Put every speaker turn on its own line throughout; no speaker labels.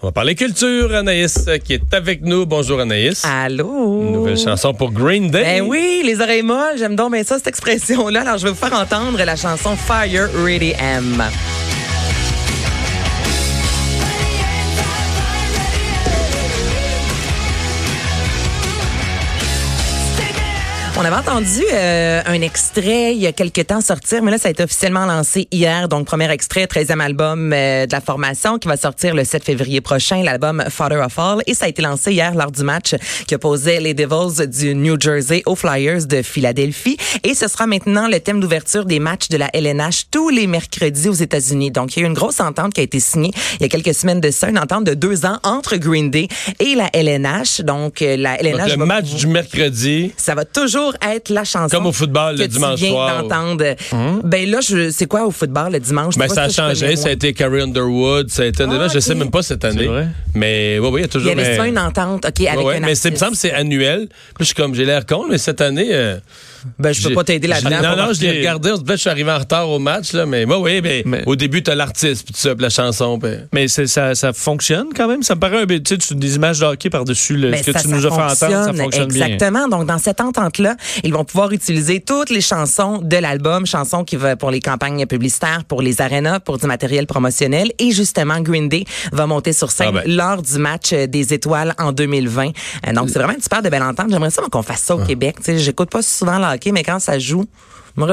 On va parler culture. Anaïs euh, qui est avec nous. Bonjour Anaïs.
Allô?
Une nouvelle chanson pour Green Day.
Ben oui, les oreilles molles, j'aime donc bien ça, cette expression-là. Alors, je vais vous faire entendre la chanson Fire Really M. On avait entendu euh, un extrait il y a quelques temps sortir, mais là, ça a été officiellement lancé hier. Donc, premier extrait, 13e album euh, de la formation qui va sortir le 7 février prochain, l'album Father of All. Et ça a été lancé hier lors du match qui opposait les Devils du New Jersey aux Flyers de Philadelphie. Et ce sera maintenant le thème d'ouverture des matchs de la LNH tous les mercredis aux États-Unis. Donc, il y a eu une grosse entente qui a été signée il y a quelques semaines de ça, une entente de deux ans entre Green Day et la LNH. Donc, euh, la LNH...
Donc, le
va
match du mercredi.
ça va toujours être la chanson.
Comme au football, le
que
dimanche
tu viens
soir.
d'entendre. Ben là, je, c'est quoi au football le dimanche?
Ben, ça a changé. Ça a été Carrie Underwood. Ça a été.
Ah,
je sais même pas cette année.
vrai?
Mais oui, oui, il y a
Il
toujours.
y avait
mais-
souvent une entente, OK, avec
Ouais, ouais,
un
mais c'est, il me semble que c'est annuel. Puis je suis comme, j'ai l'air con, mais cette année. euh,
Ben, je peux pas t'aider là-dedans.
Non, non, je l'ai regardé. On se dit, je suis arrivé en retard au match, là. Mais, moi, oui, mais,
Mais-
au début, t'as l'artiste, puis tout ça, puis la chanson. puis-
Mais ça, ça fonctionne quand même. Ça me paraît un peu, tu sais, des images de hockey par-dessus le,
Ben,
ce que
ça,
tu
ça
nous as fait entendre. Ça
fonctionne,
bien.
Exactement. Donc, dans cette entente-là, ils vont pouvoir utiliser toutes les chansons de l'album, chansons qui vont pour les campagnes publicitaires, pour les arénas, pour du matériel promotionnel. Et justement, Green Day va monter sur scène
Ah ben.
lors du match euh, des étoiles en 2020. Euh, donc, c'est vraiment une super de belle entente. J'aimerais ça qu'on fasse ça
Ah.
au Québec. Tu sais, j'écoute pas souvent hockey, mais quand ça joue,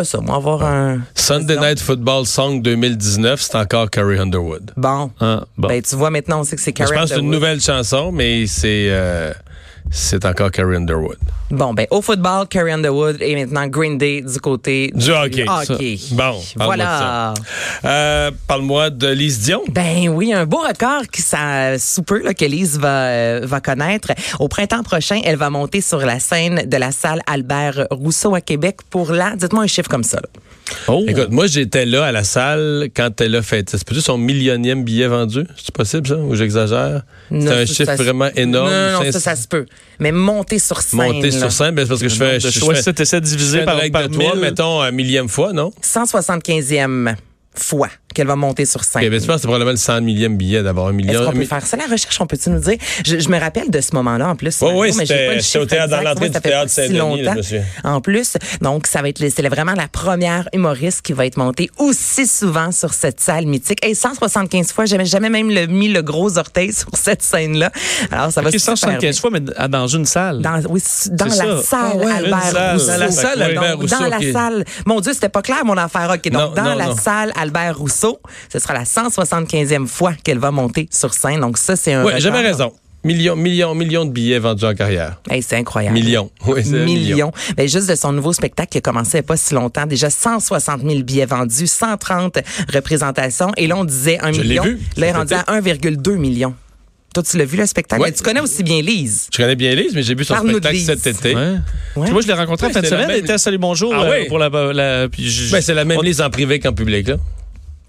ça, moi, avoir un...
Sunday Night Football Song 2019, c'est encore Carrie Underwood.
Bon.
Ah, bon.
Ben, tu vois, maintenant, on sait que c'est
Je
Carrie
pense que c'est une
Underwood.
nouvelle chanson, mais c'est, euh, c'est encore Carrie Underwood.
Bon, ben, au football, Carrie Underwood et maintenant Green Day du côté
Du hockey.
hockey.
Bon, parle-moi
Voilà.
Euh, parle-moi de Lise Dion.
Ben oui, un beau record qui ça sous peu là, que Lise va euh, va connaître. Au printemps prochain, elle va monter sur la scène de la salle Albert Rousseau à Québec pour la. Dites-moi un chiffre comme ça. là.
Oh.
Écoute, moi, j'étais là à la salle quand elle a fait. C'est peut-être son millionième billet vendu? C'est possible, ça? Ou j'exagère? C'est un chiffre vraiment énorme.
Non, non, ça, ça se peut. Mais monter sur scène.
Monter
là.
sur scène, ben, c'est parce que je fais.
de
Je, je
choix
fais,
7 et 7
je
divisé par, par
de
1000.
mettons, un millième fois, non?
175e fois qu'elle va monter sur scène.
Ok, tu penses que c'est probablement le 100 millième billet d'avoir un
Est-ce
million?
qu'on peut faire ça, la recherche? On peut-tu nous dire? Je, je me rappelle de ce moment-là, en plus.
Oui, oui,
mais j'ai
c'était- c'était au théâtre, dans l'entrée du
ça fait
théâtre
pas si
Saint-Denis, souviens.
En plus, donc, ça va être, c'est vraiment la première humoriste qui va être montée aussi souvent sur cette salle mythique. Et 175 fois, j'avais jamais même le, mis le gros orteil sur cette scène-là. Alors, ça va
Ok,
super
175 fois, mais dans une salle.
dans, oui, dans la
ça.
salle
Ah ouais,
Albert
salle.
Rousseau.
Dans la
salle Albert Rousseau,
Dans la salle. Mon Dieu, c'était pas clair mon affaire. OK, donc dans la salle Albert Rousseau, ce sera la 175e fois qu'elle va monter sur scène. Donc ça, c'est un
Oui, j'avais raison. Millions, millions, millions de billets vendus en carrière.
Hey, c'est incroyable.
Millions. Oui, c'est un million.
Millions. Ben, juste de son nouveau spectacle qui a commencé il a pas si longtemps. Déjà 160 000 billets vendus, 130 représentations. Et là, on disait un
Je l'ai
million.
vu,
Là, il est rendu à 1,2 million. Toi, tu l'as vu, le spectacle?
Ouais.
Ben, tu connais aussi bien Lise.
Je connais bien Lise, mais j'ai vu son spectacle cet été.
Ouais.
Ouais.
Moi, je l'ai rencontré
Ouais,
en fin de semaine. Elle était à Salut Bonjour
Ah
euh,
oui?
pour la, la- puis je-
Ben, c'est la même
on-
Lise en privé qu'en public, là.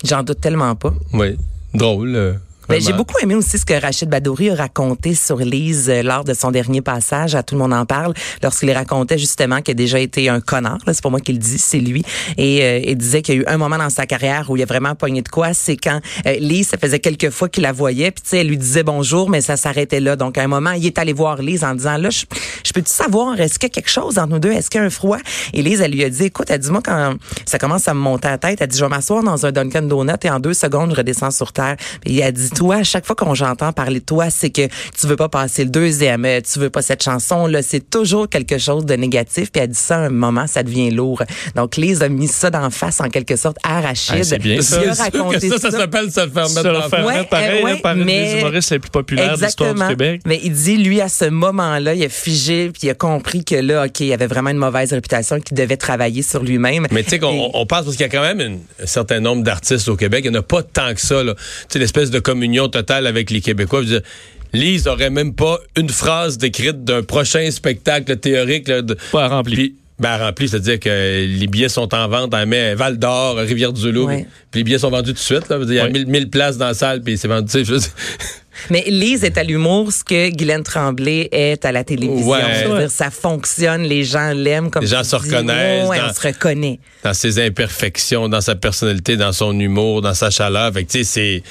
J'en doute tellement pas.
Oui. Drôle.
Ben, j'ai beaucoup aimé aussi ce que Rachid Badouri a raconté sur Lise euh, lors de son dernier passage à Tout le monde en parle, lorsqu'il racontait justement qu'il a déjà été un connard. là, C'est pas moi qui le dis, c'est lui. Et euh, il disait qu'il y a eu un moment dans sa carrière où il a vraiment pogné de quoi. C'est quand euh, Lise, ça faisait quelques fois qu'il la voyait, puis tu sais, elle lui disait bonjour, mais ça s'arrêtait là. Donc à un moment, il est allé voir Lise en disant là, je, je peux-tu savoir, est-ce qu'il y a quelque chose entre nous deux, est-ce qu'il y a un froid? Et Lise, elle lui a dit, écoute, elle dit moi quand ça commence à me monter à la tête, elle dit je vais m'asseoir dans un Dunkin Donut et en deux secondes je redescends sur terre. Puis elle dit toi, à chaque fois qu'on j'entends parler de toi, c'est que tu veux pas passer le deuxième, euh, tu veux pas cette chanson là, c'est toujours quelque chose de négatif. Puis elle dit ça à un moment, ça devient lourd. Donc Lise a mis ça d'en face en quelque sorte à Rachid.
Ah, c'est bien, ça.
Il a raconté
ça, ça s'appelle se faire
Ça
mettre en
faire.
Ouais,
pareil
euh, ouais,
là, par une
mais-
des humoristes les plus populaires de l'histoire du Québec.
Mais il dit, lui, à ce moment-là, il a figé, puis il a compris que là, OK, il avait vraiment une mauvaise réputation, qu'il devait travailler sur lui-même.
Mais tu sais qu'on
Et-
on- on pense parce qu'il y a quand même une- un certain nombre d'artistes au Québec. Il n'y en a pas tant que ça. là. Tu sais, l'espèce de communion totale avec les Québécois. Je veux dire, Lise aurait même pas une phrase décrite d'un prochain spectacle théorique. Là, de,
Pas rempli.
Ben, rempli, c'est-à-dire que les billets sont en vente à mais Val d'Or, Rivière-du-Loup.
Ouais.
Puis les billets sont vendus tout de suite. Là. Il y a
Ouais.
1000 1000 places dans la salle, puis c'est vendu. dire,
Mais Lise est à l'humour, ce que Guylaine Tremblay est à la télévision.
Ouais.
Je veux dire, ça fonctionne, les gens l'aiment comme
Les gens se reconnaissent dans-
on se reconnaît.
dans ses imperfections, dans sa personnalité, dans son humour, dans sa chaleur. Fait que, tu sais, c'est.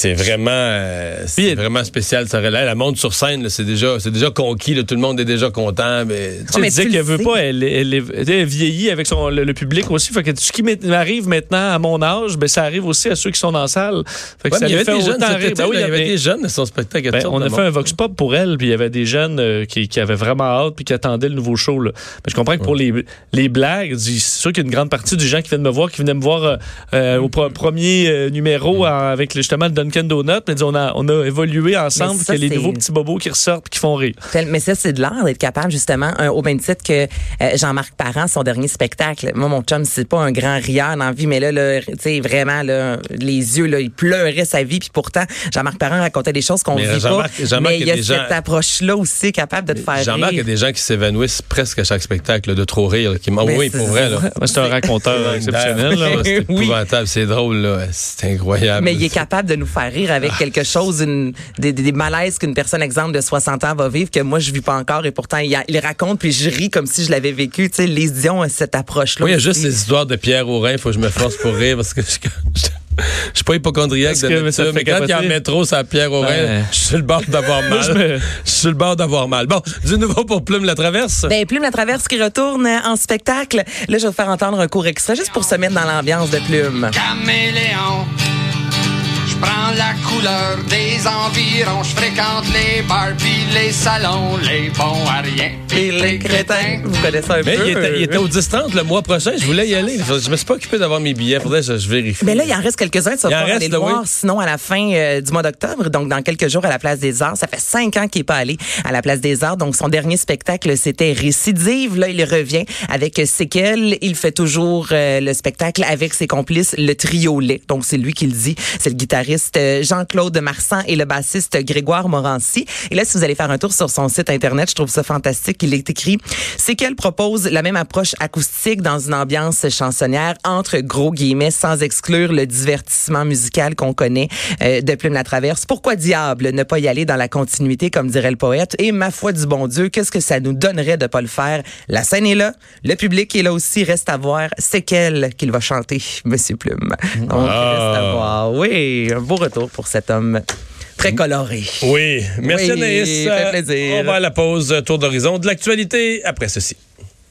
C'est vraiment, euh, c'est vraiment spécial. Ça, elle, monte sur scène, là, c'est déjà, c'est déjà conquis. Là, tout le monde est déjà content. Mais
tu
mais
disais
tu
qu'elle
le
veut
sais.
pas, elle, elle, elle, elle vieillit avec son, le, le public aussi. Fait que ce qui m'arrive maintenant à mon âge, ben, ça arrive aussi à ceux qui sont dans la salle. Fait que
Ouais,
ça
il y avait des jeunes, été,
Ben oui,
là, il y avait des jeunes à son spectacle.
Ben, on a fait
monde.
un vox pop pour elle, puis il y avait des jeunes euh, qui, qui avaient vraiment hâte puis qui attendaient le nouveau show. Là. Mais je comprends que pour les, les blagues, c'est sûr qu'il y a une grande partie des gens qui viennent me voir, qui venaient me voir euh, au premier numéro en- avec justement le Dunkin' Donut. Mais disons, on a, on a évolué ensemble, qu'il y a les nouveaux petits bobos qui ressortent qui font rire.
Mais ça, c'est de l'art d'être capable, justement, un- au même titre que euh, Jean-Marc Parent, son dernier spectacle. Moi, mon chum, c'est pas un grand rieur dans la vie, mais là, là tu sais, vraiment, là, les yeux, là, il pleurait sa vie. Puis pourtant, Jean-Marc Parent racontait des choses qu'on
Mais
vit pas.
Jean-Marc- Jean-Marc,
mais il y a
des
cette
gens-
approche-là aussi capable de te faire
Jean-Marc, il y a des gens qui s'évanouissent presque à chaque spectacle, de trop rire. qui m'en-
Mais
oui,
c'est
pour vrai.
C'est un raconteur exceptionnel. là.
C'est
Oui.
épouvantable, c'est drôle, là. C'est incroyable.
Mais il est capable de nous faire rire avec quelque chose, une, des, des, des malaises qu'une personne, exemple, de 60 ans va vivre, que moi, je vis pas encore. Et pourtant, il, a- il raconte, puis je ris comme si je l'avais vécu. Tu sais, les Dion a cette approche-là.
Moi, il y a juste les histoires de Pierre Aurin, il faut que je me force pour rire parce que je, je, je suis pas hypochondriaque de
ça
ça, mais
fait
quand il y a un métro, c'est à Pierre Aurin,
Ouais.
je suis le bord d'avoir mal.
Je
suis le bord d'avoir mal. Bon, du nouveau pour Plume la Traverse.
Ben, Plume la Traverse qui retourne en spectacle. Là, je vais vous faire entendre un court extrait juste pour se mettre dans l'ambiance de Plume.
caméléon. Je prends la couleur des environs, je fréquente les bars puis les salons, les bons à rien
Et les crétins. Vous connaissez un
mais
peu.
il était, il était au 10-30 le mois prochain. Je voulais y aller. Je me suis pas occupé d'avoir mes billets. Faudrait que je, je vérifie.
Mais là, il en reste quelques-uns. Tu vas
Il en
pouvoir
reste,
aller le voir.
oui.
Sinon, à la fin euh, du mois d'octobre, donc dans quelques jours à la Place des Arts, ça fait cinq ans qu'il est pas allé à la Place des Arts. Donc, son dernier spectacle, c'était Récidive. Là, il revient avec Séquelles. Il fait toujours euh, le spectacle avec ses complices, le trio Lait. Donc, c'est lui qui le dit. C'est le guitariste Jean-Claude Marsan et le bassiste Grégoire Morancy. Et là, si vous allez faire un tour sur son site Internet, je trouve ça fantastique. Il est écrit Séquelles propose la même approche acoustique dans une ambiance chansonnière entre gros guillemets sans exclure le divertissement musical qu'on connaît euh, de Plume la Traverse. Pourquoi diable ne pas y aller dans la continuité comme dirait le poète? Et ma foi du bon Dieu, qu'est-ce que ça nous donnerait de pas le faire? La scène est là, le public est là aussi, reste à voir Séquelles qu'il va chanter Monsieur Plume. Donc
Ah.
reste à voir. Oui, un beau retour pour cet homme très coloré.
Oui. Merci
Oui,
Anaïs.
fait plaisir.
On va à la pause. Tour d'horizon de l'actualité après ceci.